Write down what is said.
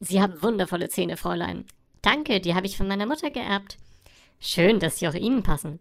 Sie haben wundervolle Zähne, Fräulein. Danke, die habe ich von meiner Mutter geerbt. Schön, dass sie auch Ihnen passen.